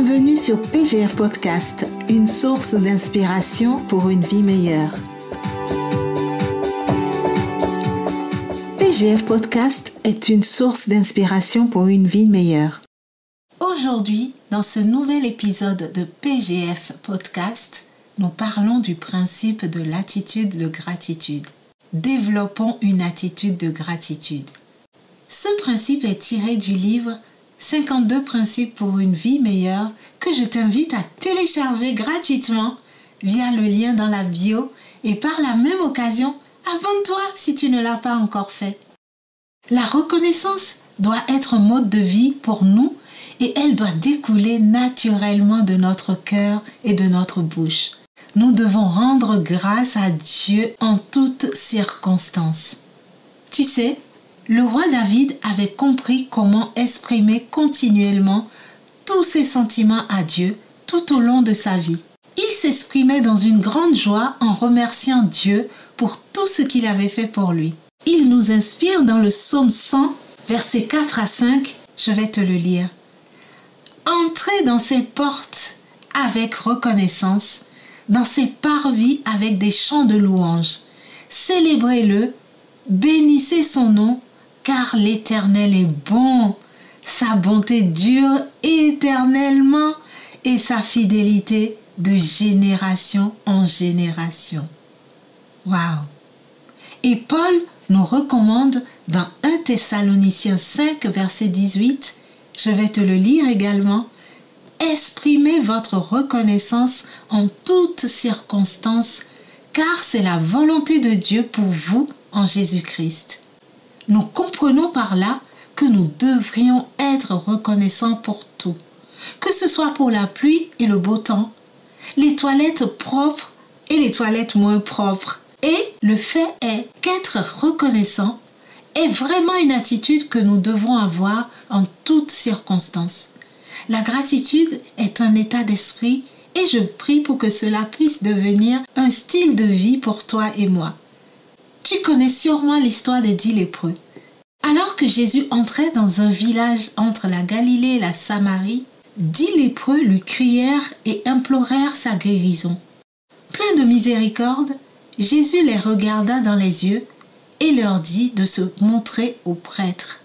Bienvenue sur PGF Podcast, une source d'inspiration pour une vie meilleure. PGF Podcast est une source d'inspiration pour une vie meilleure. Aujourd'hui, dans ce nouvel épisode de PGF Podcast, nous parlons du principe de l'attitude de gratitude. Développons une attitude de gratitude. Ce principe est tiré du livre 52 principes pour une vie meilleure que je t'invite à télécharger gratuitement via le lien dans la bio et par la même occasion, abonne-toi si tu ne l'as pas encore fait. La reconnaissance doit être un mode de vie pour nous et elle doit découler naturellement de notre cœur et de notre bouche. Nous devons rendre grâce à Dieu en toutes circonstances. Tu sais, le roi David avait compris comment exprimer continuellement tous ses sentiments à Dieu tout au long de sa vie. Il s'exprimait dans une grande joie en remerciant Dieu pour tout ce qu'il avait fait pour lui. Il nous inspire dans le psaume 100, versets 4 à 5. Je vais te le lire. Entrez dans ses portes avec reconnaissance, dans ses parvis avec des chants de louange. Célébrez-le, bénissez son nom car l'Éternel est bon. Sa bonté dure éternellement et sa fidélité de génération en génération. Waouh! Et Paul nous recommande dans 1 Thessaloniciens 5, verset 18, je vais te le lire également, exprimez votre reconnaissance en toutes circonstances, car c'est la volonté de Dieu pour vous en Jésus-Christ. Nous comprenons par là que nous devrions être reconnaissants pour tout, que ce soit pour la pluie et le beau temps, les toilettes propres et les toilettes moins propres. Et le fait est qu'être reconnaissant est vraiment une attitude que nous devons avoir en toutes circonstances. La gratitude est un état d'esprit et je prie pour que cela puisse devenir un style de vie pour toi et moi. Tu connais sûrement l'histoire des dix lépreux. Alors que Jésus entrait dans un village entre la Galilée et la Samarie, dix lépreux lui crièrent et implorèrent sa guérison. Plein de miséricorde, Jésus les regarda dans les yeux et leur dit de se montrer aux prêtres.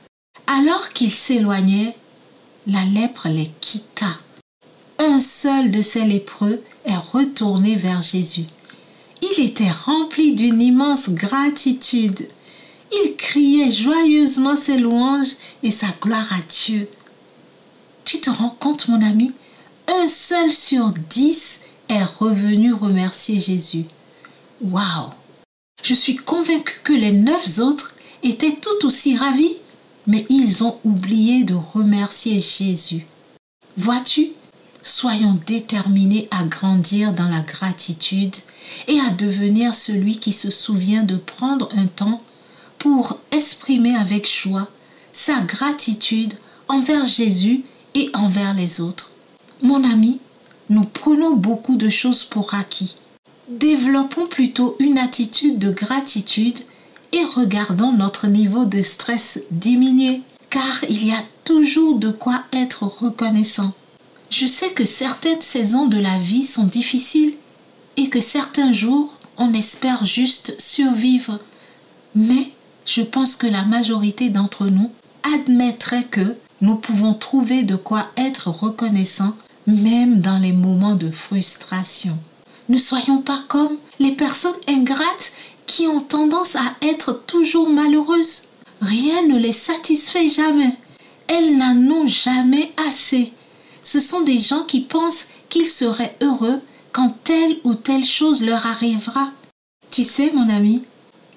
Alors qu'ils s'éloignaient, la lèpre les quitta. Un seul de ces lépreux est retourné vers Jésus il était rempli d'une immense gratitude. Il criait joyeusement ses louanges et sa gloire à Dieu. Tu te rends compte, mon ami Un seul sur dix est revenu remercier Jésus. Waouh Je suis convaincu que les neuf autres étaient tout aussi ravis, mais ils ont oublié de remercier Jésus. Vois-tu Soyons déterminés à grandir dans la gratitude et à devenir celui qui se souvient de prendre un temps pour exprimer avec joie sa gratitude envers Jésus et envers les autres. Mon ami, nous prenons beaucoup de choses pour acquis. Développons plutôt une attitude de gratitude et regardons notre niveau de stress diminuer, car il y a toujours de quoi être reconnaissant. Je sais que certaines saisons de la vie sont difficiles et que certains jours, on espère juste survivre. Mais je pense que la majorité d'entre nous admettrait que nous pouvons trouver de quoi être reconnaissants même dans les moments de frustration. Ne soyons pas comme les personnes ingrates qui ont tendance à être toujours malheureuses. Rien ne les satisfait jamais. Elles n'en ont jamais assez. Ce sont des gens qui pensent qu'ils seraient heureux quand telle ou telle chose leur arrivera. Tu sais, mon ami,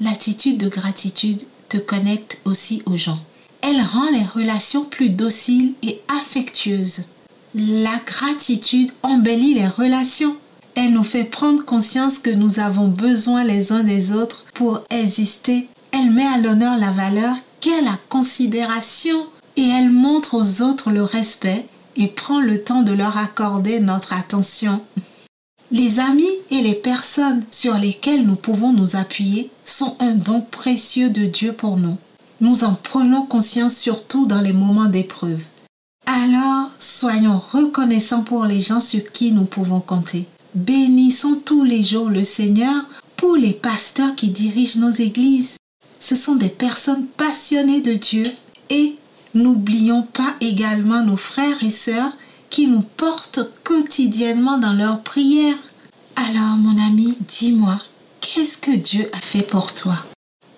l'attitude de gratitude te connecte aussi aux gens. Elle rend les relations plus dociles et affectueuses. La gratitude embellit les relations. Elle nous fait prendre conscience que nous avons besoin les uns des autres pour exister. Elle met à l'honneur la valeur qu'est la considération et elle montre aux autres le respect et prend le temps de leur accorder notre attention. Les amis et les personnes sur lesquelles nous pouvons nous appuyer sont un don précieux de Dieu pour nous. Nous en prenons conscience surtout dans les moments d'épreuve. Alors, soyons reconnaissants pour les gens sur qui nous pouvons compter. Bénissons tous les jours le Seigneur pour les pasteurs qui dirigent nos églises. Ce sont des personnes passionnées de Dieu et n'oublions pas également nos frères et sœurs qui nous portent quotidiennement dans leurs prières. Alors mon ami, dis-moi, qu'est-ce que Dieu a fait pour toi?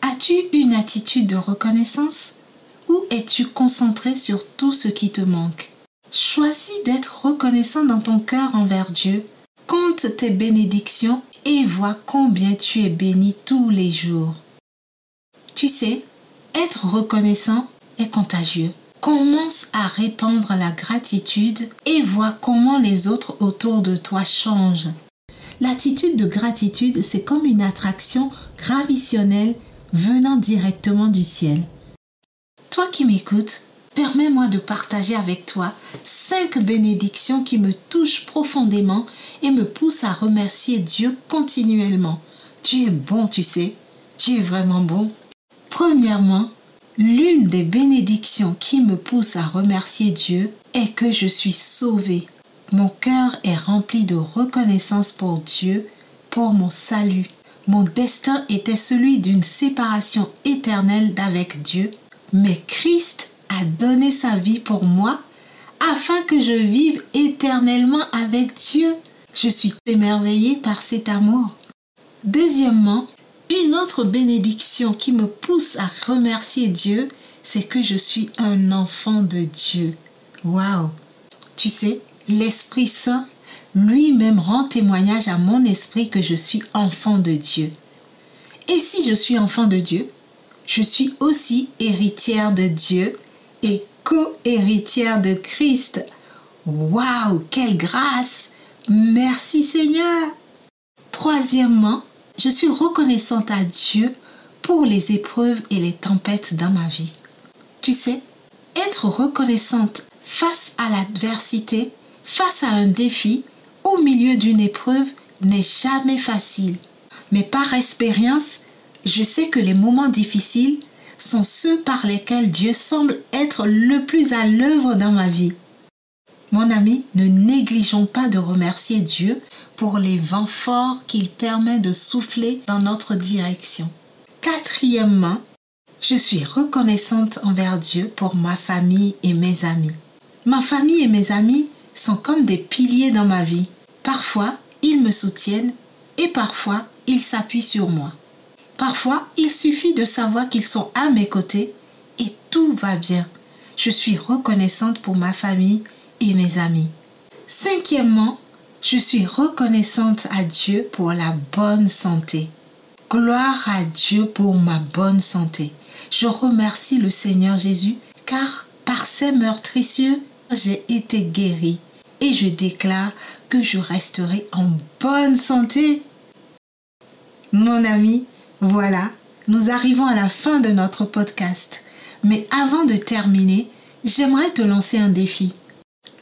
As-tu une attitude de reconnaissance? Ou es-tu concentré sur tout ce qui te manque? Choisis d'être reconnaissant dans ton cœur envers Dieu. Compte tes bénédictions et vois combien tu es béni tous les jours. Tu sais, être reconnaissant est contagieux. Commence à répandre la gratitude et vois comment les autres autour de toi changent. L'attitude de gratitude, c'est comme une attraction gravitionnelle venant directement du ciel. Toi qui m'écoutes, permets-moi de partager avec toi cinq bénédictions qui me touchent profondément et me poussent à remercier Dieu continuellement. Tu es bon, tu sais. Tu es vraiment bon. Premièrement, l'une des bénédictions qui me pousse à remercier Dieu est que je suis sauvée. Mon cœur est rempli de reconnaissance pour Dieu, pour mon salut. Mon destin était celui d'une séparation éternelle d'avec Dieu, mais Christ a donné sa vie pour moi afin que je vive éternellement avec Dieu. Je suis émerveillée par cet amour. Deuxièmement, une autre bénédiction qui me pousse à remercier Dieu, c'est que je suis un enfant de Dieu. Waouh Tu sais, l'Esprit Saint lui-même rend témoignage à mon esprit que je suis enfant de Dieu. Et si je suis enfant de Dieu, je suis aussi héritière de Dieu et co-héritière de Christ. Waouh, quelle grâce Merci Seigneur. Troisièmement, je suis reconnaissante à Dieu pour les épreuves et les tempêtes dans ma vie. Tu sais, être reconnaissante face à l'adversité, face à un défi, au milieu d'une épreuve n'est jamais facile. Mais par expérience, je sais que les moments difficiles sont ceux par lesquels Dieu semble être le plus à l'œuvre dans ma vie. Mon ami, ne négligeons pas de remercier Dieu pour les vents forts qu'il permet de souffler dans notre direction. Quatrièmement, je suis reconnaissante envers Dieu pour ma famille et mes amis. Ma famille et mes amis sont comme des piliers dans ma vie. Parfois, ils me soutiennent et parfois, ils s'appuient sur moi. Parfois, il suffit de savoir qu'ils sont à mes côtés et tout va bien. Je suis reconnaissante pour ma famille et mes amis. Cinquièmement, je suis reconnaissante à Dieu pour la bonne santé. Gloire à Dieu pour ma bonne santé. Je remercie le Seigneur Jésus car par ses meurtrissures, j'ai été guéri et je déclare que je resterai en bonne santé. Mon ami, voilà, nous arrivons à la fin de notre podcast. Mais avant de terminer, j'aimerais te lancer un défi.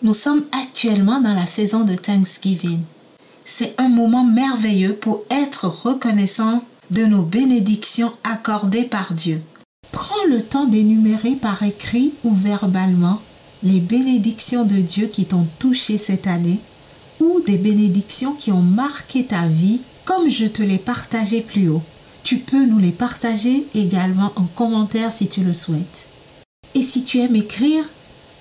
Nous sommes actuellement dans la saison de Thanksgiving. C'est un moment merveilleux pour être reconnaissant de nos bénédictions accordées par Dieu. Prends le temps d'énumérer par écrit ou verbalement les bénédictions de Dieu qui t'ont touché cette année ou des bénédictions qui ont marqué ta vie comme je te l'ai partagé plus haut. Tu peux nous les partager également en commentaire si tu le souhaites. Et si tu aimes écrire,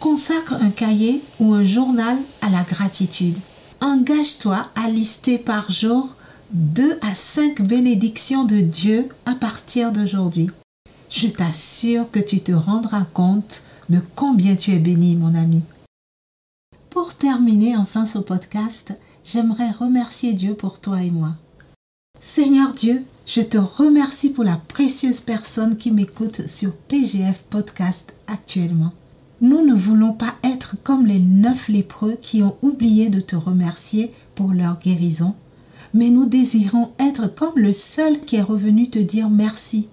Consacre un cahier ou un journal à la gratitude. Engage-toi à lister par jour deux à cinq bénédictions de Dieu à partir d'aujourd'hui. Je t'assure que tu te rendras compte de combien tu es béni, mon ami. Pour terminer enfin ce podcast, j'aimerais remercier Dieu pour toi et moi. Seigneur Dieu, je te remercie pour la précieuse personne qui m'écoute sur PGF Podcast actuellement. Nous ne voulons pas être comme les neuf lépreux qui ont oublié de te remercier pour leur guérison, mais nous désirons être comme le seul qui est revenu te dire merci.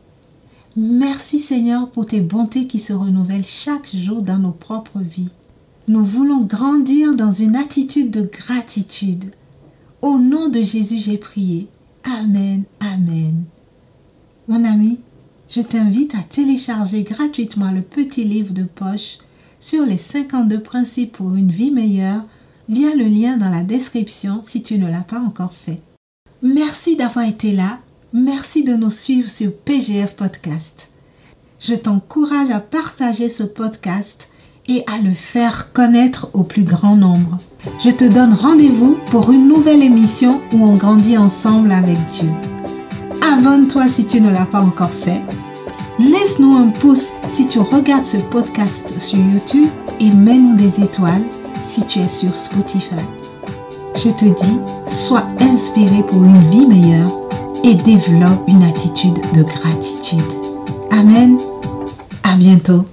Merci Seigneur pour tes bontés qui se renouvellent chaque jour dans nos propres vies. Nous voulons grandir dans une attitude de gratitude. Au nom de Jésus, j'ai prié. Amen, Amen. Mon ami, je t'invite à télécharger gratuitement le petit livre de poche sur les 52 principes pour une vie meilleure via le lien dans la description si tu ne l'as pas encore fait. Merci d'avoir été là. Merci de nous suivre sur PGF Podcast. Je t'encourage à partager ce podcast et à le faire connaître au plus grand nombre. Je te donne rendez-vous pour une nouvelle émission où on grandit ensemble avec Dieu. Abonne-toi si tu ne l'as pas encore fait. Laisse-nous un pouce si tu regardes ce podcast sur YouTube et mets-nous des étoiles si tu es sur Spotify. Je te dis, sois inspiré pour une vie meilleure et développe une attitude de gratitude. Amen. À bientôt.